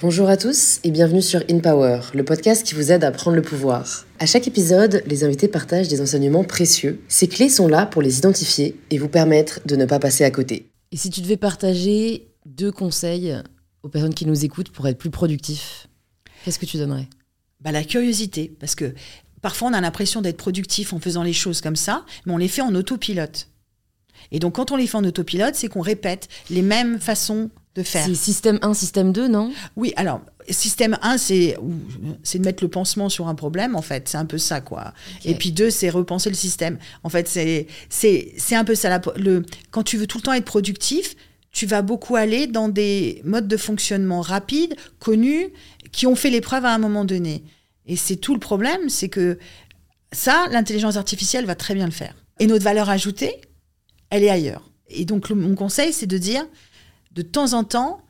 Bonjour à tous et bienvenue sur In Power, le podcast qui vous aide à prendre le pouvoir. À chaque épisode, les invités partagent des enseignements précieux. Ces clés sont là pour les identifier et vous permettre de ne pas passer à côté. Et si tu devais partager deux conseils aux personnes qui nous écoutent pour être plus productifs, qu'est-ce que tu donnerais? Bah, La curiosité, parce que parfois on a l'impression d'être productif en faisant les choses comme ça, mais on les fait en autopilote. Et donc quand on les fait en autopilote, c'est qu'on répète les mêmes façons de faire. C'est système 1, système 2, non? Oui, alors, système 1, c'est de mettre le pansement sur un problème, en fait. C'est un peu ça, quoi. Et puis 2, c'est repenser le système. En fait, c'est un peu ça. le, quand tu veux tout le temps être productif, tu vas beaucoup aller dans des modes de fonctionnement rapides, connus, qui ont fait l'épreuve à un moment donné. Et c'est tout le problème, c'est que ça, l'intelligence artificielle va très bien le faire. Et notre valeur ajoutée, elle est ailleurs. Et donc, mon conseil, c'est de dire, de temps en temps,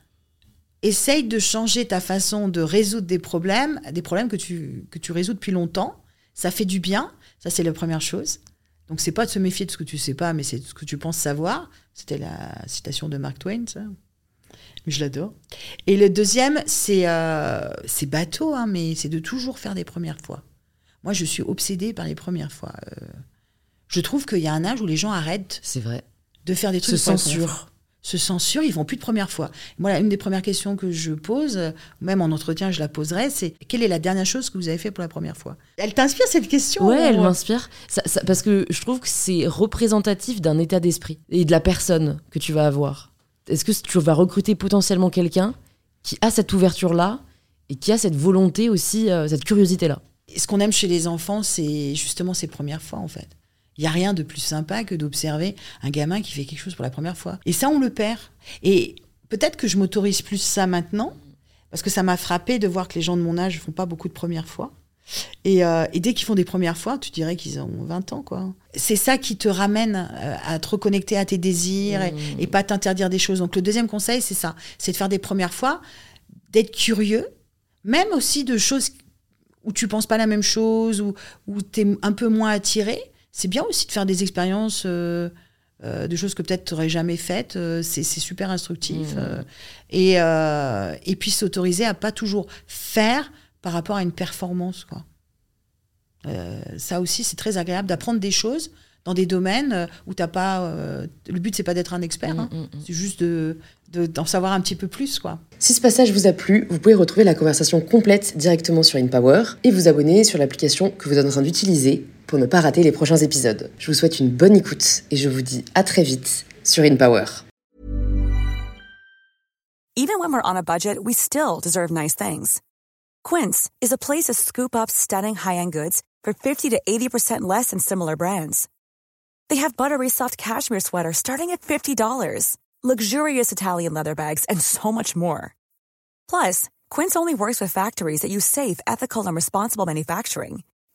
essaye de changer ta façon de résoudre des problèmes, des problèmes que tu, que tu résous depuis longtemps. Ça fait du bien. Ça, c'est la première chose. Donc, c'est pas de se méfier de ce que tu sais pas, mais c'est de ce que tu penses savoir. C'était la citation de Mark Twain, ça. Je l'adore. Et le deuxième, c'est euh, bateau, hein, mais c'est de toujours faire des premières fois. Moi, je suis obsédée par les premières fois. Euh, je trouve qu'il y a un âge où les gens arrêtent. C'est vrai. De faire des trucs. Se censurent se censurent, ils vont plus de première fois. Moi, une des premières questions que je pose, même en entretien, je la poserai, c'est quelle est la dernière chose que vous avez fait pour la première fois? Elle t'inspire cette question Ouais, elle m'inspire. parce que je trouve que c'est représentatif d'un état d'esprit et de la personne que tu vas avoir. Est-ce que tu vas recruter potentiellement quelqu'un qui a cette ouverture-là et qui a cette volonté aussi, euh, cette curiosité-là? Ce qu'on aime chez les enfants, c'est justement ces premières fois, en fait. Il n'y a rien de plus sympa que d'observer un gamin qui fait quelque chose pour la première fois. Et ça, on le perd. Et peut-être que je m'autorise plus ça maintenant, parce que ça m'a frappé de voir que les gens de mon âge ne font pas beaucoup de premières fois. Et, euh, dès qu'ils font des premières fois, tu dirais qu'ils ont 20 ans, quoi. C'est ça qui te ramène euh, à te reconnecter à tes désirs et, et pas t'interdire des choses. Donc le deuxième conseil, c'est ça, c'est de faire des premières fois, d'être curieux, même aussi de choses où tu penses pas la même chose, ou où tu es un peu moins attiré, c'est bien aussi de faire des expériences euh, euh, de choses que peut-être tu n'aurais jamais faites. Euh, c'est super instructif. Mmh. et, et puis s'autoriser à pas toujours faire par rapport à une performance. Quoi. ça aussi, c'est très agréable d'apprendre des choses dans des domaines où t'as pas. le but, c'est pas d'être un expert, mmh, hein. mmh, c'est juste de, d'en savoir un petit peu plus. quoi. Si ce passage vous a plu, vous pouvez retrouver la conversation complète directement sur InPower et vous abonner sur l'application que vous êtes en train d'utiliser pour ne pas rater les prochains épisodes. Je vous souhaite une bonne écoute et je vous dis à très vite sur InPower. Even when we're on a budget, we still deserve nice things. Quince is a place to scoop up stunning high-end goods for 50 to 80% less than similar brands. They have buttery soft cashmere sweaters starting at $50, luxurious Italian leather bags, and so much more. Plus, Quince only works with factories that use safe, ethical, and responsible manufacturing.